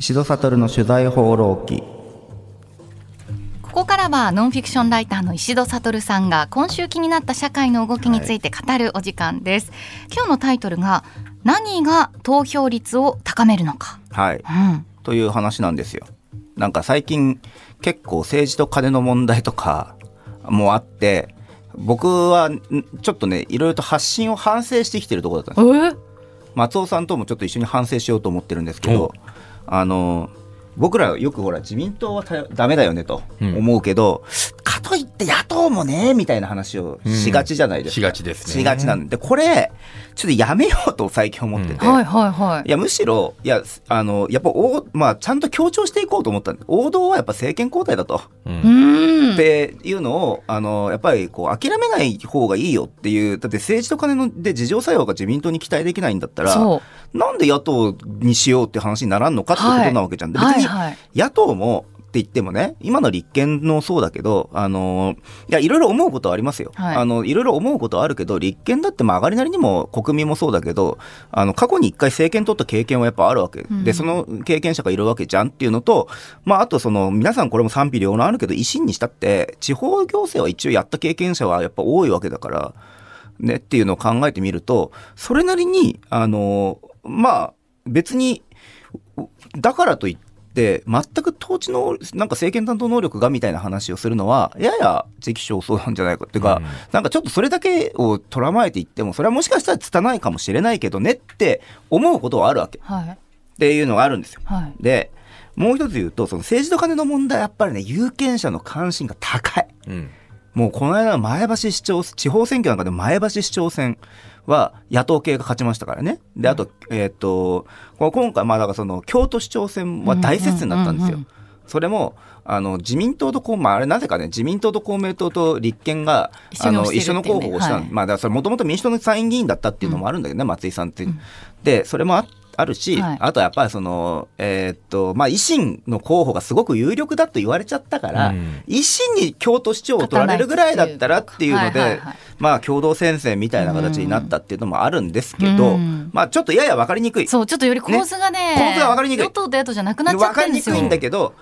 石戸悟の取材放浪記。ここからはノンフィクションライターの石戸悟さんが今週気になった社会の動きについて語るお時間です、今日のタイトルが何が投票率を高めるのか、はい。うん、という話なんですよ。なんか最近結構政治と金の問題とかもあって僕はんちょっとねいろいろと発信を反省してきてるところだったんですえ？松尾さんともちょっと一緒に反省しようと思ってるんですけどあの僕らよくほら自民党はたダメだよねと思うけど、かといって野党もねみたいな話をしがちじゃないですか、しがちですね。しがちなんで。これちょっとやめようと最近思ってて、はいはいはい。いやむしろいやあのやっぱお、まあ、ちゃんと強調していこうと思ったんで王道はやっぱ政権交代だと、うん。っていうのをあのやっぱりこう諦めない方がいいよっていうだって政治と金ので自浄作用が自民党に期待できないんだったらなんで野党にしようって話にならんのかってことなわけじゃん。はいはい。野党も言ってもね今の立憲のそうだけどあのいやいろいろ思うことはありますよ、はい。あのいろいろ思うことはあるけど立憲だってまあ上がりなりにも国民もそうだけどあの過去に一回政権取った経験はやっぱあるわけ、うん。でその経験者がいるわけじゃんっていうのと、まあ、あとその皆さんこれも賛否両論あるけど維新にしたって地方行政は一応やった経験者はやっぱ多いわけだから。ね、っていうのを考えてみるとそれなりにあのまあ別にだからといって全く統治のなんか政権担当能力がみたいな話をするのはやや時期尚早なんじゃないかっていうか、うん。なんかちょっとそれだけをとらまえていってもそれはもしかしたら拙いかもしれないけどねって思うことはあるわけ。っはい。ていうのがあるんですよ。はい。でもう一つ言うとその政治と金の問題やっぱりね有権者の関心が高い。うん。もうこの間の前橋市長、地方選挙なんかでも前橋市長選は野党系が勝ちましたからね。で、あと、えーっと、この今回、まあだからその京都市長選は大接戦だったんですようんうんうん。それも、あの、自民党と公、まああれなぜかね、自民党と公明党と立憲が、あの、一緒の候補をしたの。はいまあだそれもともと民主党の参院議員だったっていうのもあるんだけどね、松井さんって。で、それもああるし、はい。あとやっぱりその、えーっと、まあ維新の候補がすごく有力だと言われちゃったから、うん。維新に京都市長を取られるぐらいだったらっていうのではいはいはい、まあ共同戦線みたいな形になったっていうのもあるんですけどうん、まあちょっとやや分かりにくい。そうちょっとより構図がねね構図が分かりにくい。与党と野党じゃなくなっちゃ分ってるんですよ。かりにくいんだけど、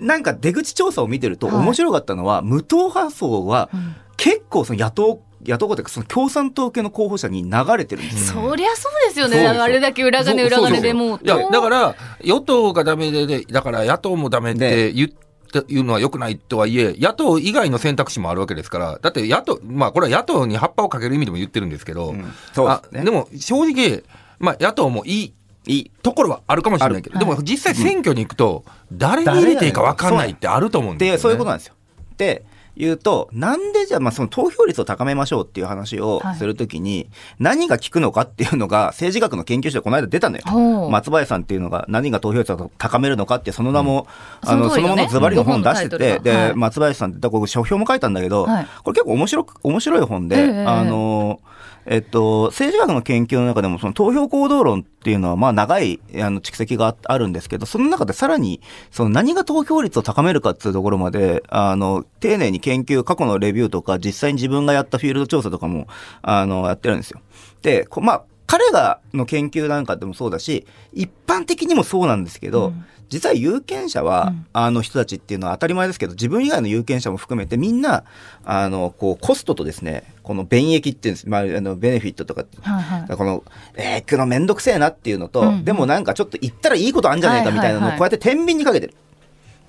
なんか出口調査を見てるとはい面白かったのは、無党派層はうん。結構その野党、野党というかその共産党系の候補者に流れてるんですよ。そりゃそうですよね。あれだけ裏金裏金でもういやだから与党がダメででだから野党もダメって言っていうのは良くないとはいえ野党以外の選択肢もあるわけですからだって野党まあこれは野党に葉っぱをかける意味でも言ってるんですけど、うん。ですね。でも正直、まあ、野党もいいいい。ところはあるかもしれないけど、でも実際選挙に行くと誰に入れていいか分かんないってあると思うんですよ、ね。でそういうことなんですよ。で言うとなんでじゃあまあその投票率を高めましょうっていう話をはい。するときに何が効くのかっていうのが政治学の研究所でこの間出たのよ。松林さんっていうのが何が投票率を高めるのかってその名も、うん。あのそそのままズバリの本出してて、で、はい。松林さんってこれ書評も書いたんだけど、はい。これ結構面白く面白い本で、ええあのえっと、政治学の研究の中でもその投票行動論っていうのはまあ長いあの蓄積があるんですけどその中でさらにその何が投票率を高めるかっていうところまであの丁寧に研究過去のレビューとか実際に自分がやったフィールド調査とかもあのやってるんですよ。でまあ彼がの研究なんかでもそうだし一般的にもそうなんですけど、うん実は有権者は、うん。あの人たちっていうのは当たり前ですけど自分以外の有権者も含めてみんなあのこうコストとですねこの便益っていうんです、まあ、あのベネフィットとか。はいはい。この、えー、行くのめんどくせえなっていうのと、うん。うんでもなんかちょっと行ったらいいことあんじゃねえかみたいなのをこうやって天秤にかけてる。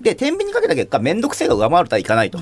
で、天秤にかけた結果、めんどくせえが上回るとはいかないと。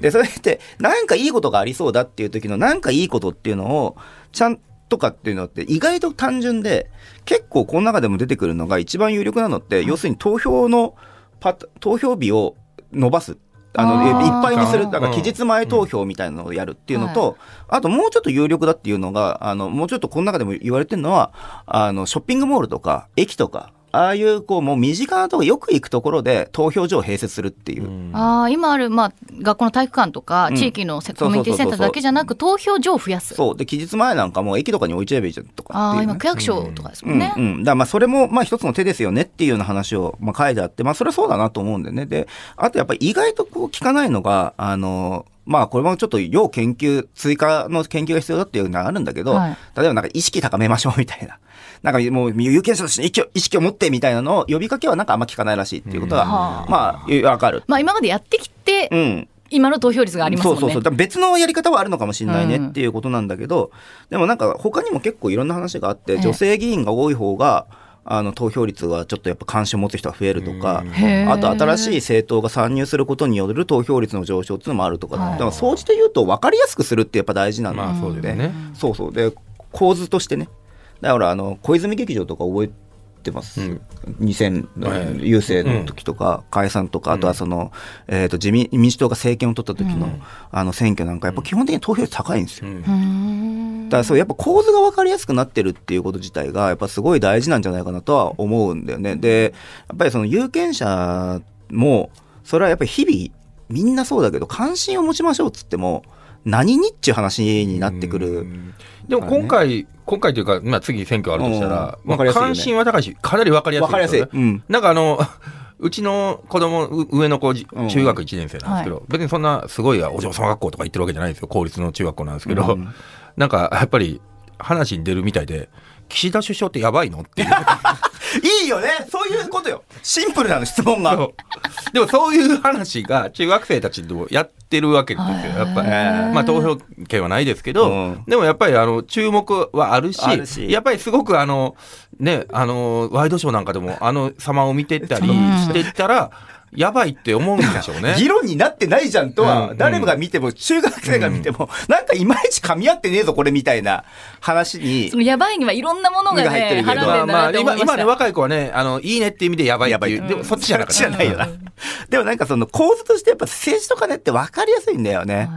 で、それって、なんかいいことがありそうだっていう時の、なんかいいことっていうのを、ちゃんとかっていうのって意外と単純で、結構この中でも出てくるのが一番有力なのって、要するに投票のパタ、投票日を伸ばす。あの、いっぱいにする。だからうん期日前投票みたいなのをやるっていうのと、あともうちょっと有力だっていうのが、あの、もうちょっとこの中でも言われてるのは、あの、ショッピングモールとか、駅とか、ああいう、こう、もう身近なとこ、よく行くところで投票所を併設するっていう。うんああ今ある、まあ、学校の体育館とか、うん地域のコミュニティセンターだけじゃなく投票所を増やすそう。で、期日前なんかもう駅とかに置いちゃえばいいじゃんとかああっていうね、今区役所とかですもうんんね、うん、だからまあそれもまあ一つの手ですよねっていうような話をまあ書いてあって、まあそれはそうだなと思うんでね。で、あとやっぱり意外とこう聞かないのが、あの、まあこれもちょっと要研究、追加の研究が必要だっていうのがあるんだけど、はい例えばなんか意識高めましょうみたいな。なんかもう有権者として意識を意識を持ってみたいなのを呼びかけはなんかあんま聞かないらしいっていうことは、はあ。まあわかる。まあ今までやってきて、うん。今の投票率がありますもんね。そうそう。そう。別のやり方はあるのかもしれないねうんっていうことなんだけど、でもなんか他にも結構いろんな話があって、ええ。女性議員が多い方が、あの投票率がちょっとやっぱ関心を持つ人が増えるとか、あと新しい政党が参入することによる投票率の上昇っていうのもあるとか、はい。だから総じて言うと分かりやすくするってやっぱ大事なんだまあそうですね。そうそう。で構図としてねだからあの小泉劇場とか覚えてます、うん。2000はい。郵政の時とか、解散とかあとはその、えー、と自民民主党が政権を取った時の,、あの選挙なんかやっぱ基本的に投票率高いんですよ、うん。うーん。だからそうやっぱ構図が分かりやすくなってるっていうこと自体がやっぱすごい大事なんじゃないかなとは思うんだよね。でやっぱりその有権者もそれはやっぱり日々みんなそうだけど関心を持ちましょうっつっても何にっちゅう話になってくる。でも今回、今回というか、まあ、次選挙あるとしたら、まあ、関心は高いし、かなり分かりやすい分かりやすい。うん。なんかあの、うちの子供、う上の子、中学1年生なんですけど、別にそんなすごいお嬢様学校とか行ってるわけじゃないんですよ。公立の中学校なんですけど、うんなんかやっぱり話に出るみたいで、岸田首相ってやばいの？っていう。いいよねそういうことよ。シンプルなの質問が。でもそういう話が中学生たちとやってるわけですよ。やっぱり。まあ投票権はないですけど、うんでもやっぱりあの注目はあるし、あるしやっぱりすごくあの、ね、あの、ワイドショーなんかでもあの様を見てったりしてったら、やばいって思うんでしょうね。議論になってないじゃんとうは、ん誰もが見ても、中学生が見ても、なんかいまいち噛み合ってねえぞ、これみたいな話にそ。のやばいにはいろんなものがね、が入ってるけど絡んでんだなって思いました。今今ね、若い子はね、あの、いいねっていう意味でやばいっていう。やばいでもそっちじゃなかった。そっちじゃないよな。でもなんかその構図としてやっぱ政治と金って分かりやすいんだよね。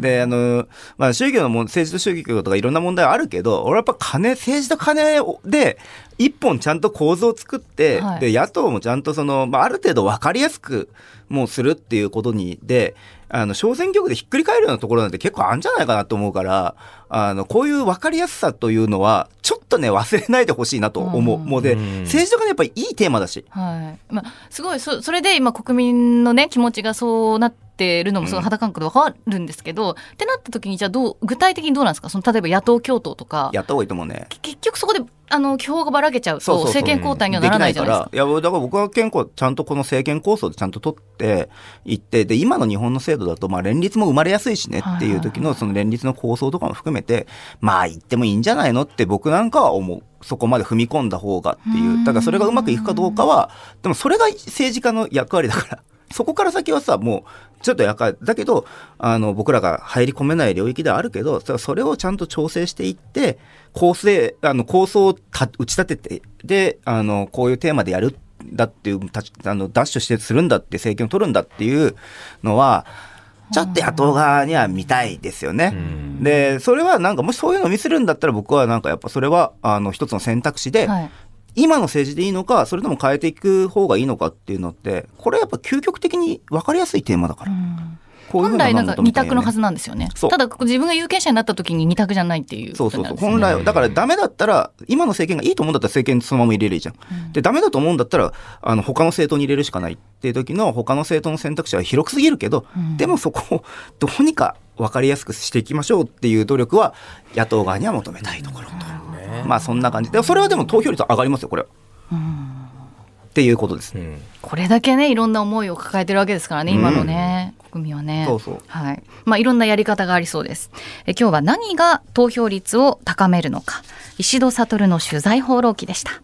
で、あの、まあ宗教のもん政治と宗教とかいろんな問題はあるけど、俺はやっぱ金、政治と金をで、一本ちゃんと構図を作って、はいで、野党もちゃんとその、まあある程度分かりやすくもうするっていうことに、で、あの、小選挙区でひっくり返るようなところなんて結構あるんじゃないかなと思うから、あの、こういう分かりやすさというのは、ちょっとね、忘れないでほしいなと思う。うんもうで、うん政治とかね、やっぱりいいテーマだし。はい。まあ、すごい、そ、それで今国民のね、気持ちがそうなってるのも、その肌感覚でわかるんですけど、ってなった時に、じゃあどう、具体的にどうなんですか？その、例えば野党共闘とか、やった方がいいと思うね。結局そこで、あの、気泡がばらけちゃうと、政権交代にはならないじゃないですか。いや、だから僕は健康、ちゃんとこの政権構想でちゃんと取っていって、で、今の日本の制度だと、まあ連立も生まれやすいしねっていう時の、その連立の構想とかも含めて、まあ言ってもいいんじゃないのって僕なんかは思う。そこまで踏み込んだ方がっていう。ただそれがうまくいくかどうかは、でもそれが政治家の役割だから。そこから先はさ、もう、ちょっとやか、だけど、あの、僕らが入り込めない領域ではあるけど、そそれをちゃんと調整していって、構成、あの、構想をた打ち立てて、で、あの、こういうテーマでやるんだっていう、たあの、ダッシュしてするんだって、政権を取るんだっていうのは、ちょっと野党側には見たいですよね。うんで、それはなんか、もしそういうのを見せるんだったら、僕はなんかやっぱそれは、あの、一つの選択肢で、はい。今の政治でいいのか、それとも変えていく方がいいのかっていうのって、これやっぱ究極的に分かりやすいテーマだから。こういうふう本来なんか二択のはずなんですよね。ただ自分が有権者になった時に二択じゃないっていうそうそうそう。本来は、だからダメだったら、今の政権がいいと思うんだったら政権にそのまま入れるいいじゃん。で、ダメだと思うんだったら、あの、他の政党に入れるしかないっていう時の他の政党の選択肢は広くすぎるけど、うんでもそこをどうにか分かりやすくしていきましょうっていう努力は野党側には求めたいところと。まあそんな感じ。で、それはでも投票率上がりますよ、これ。は。っていうことです。うん。これだけねいろんな思いを抱えてるわけですからね今のね、国民はね。そうそう。はい。まあいろんなやり方がありそうです。え今日は何が投票率を高めるのか。石戸悟の取材放浪記でした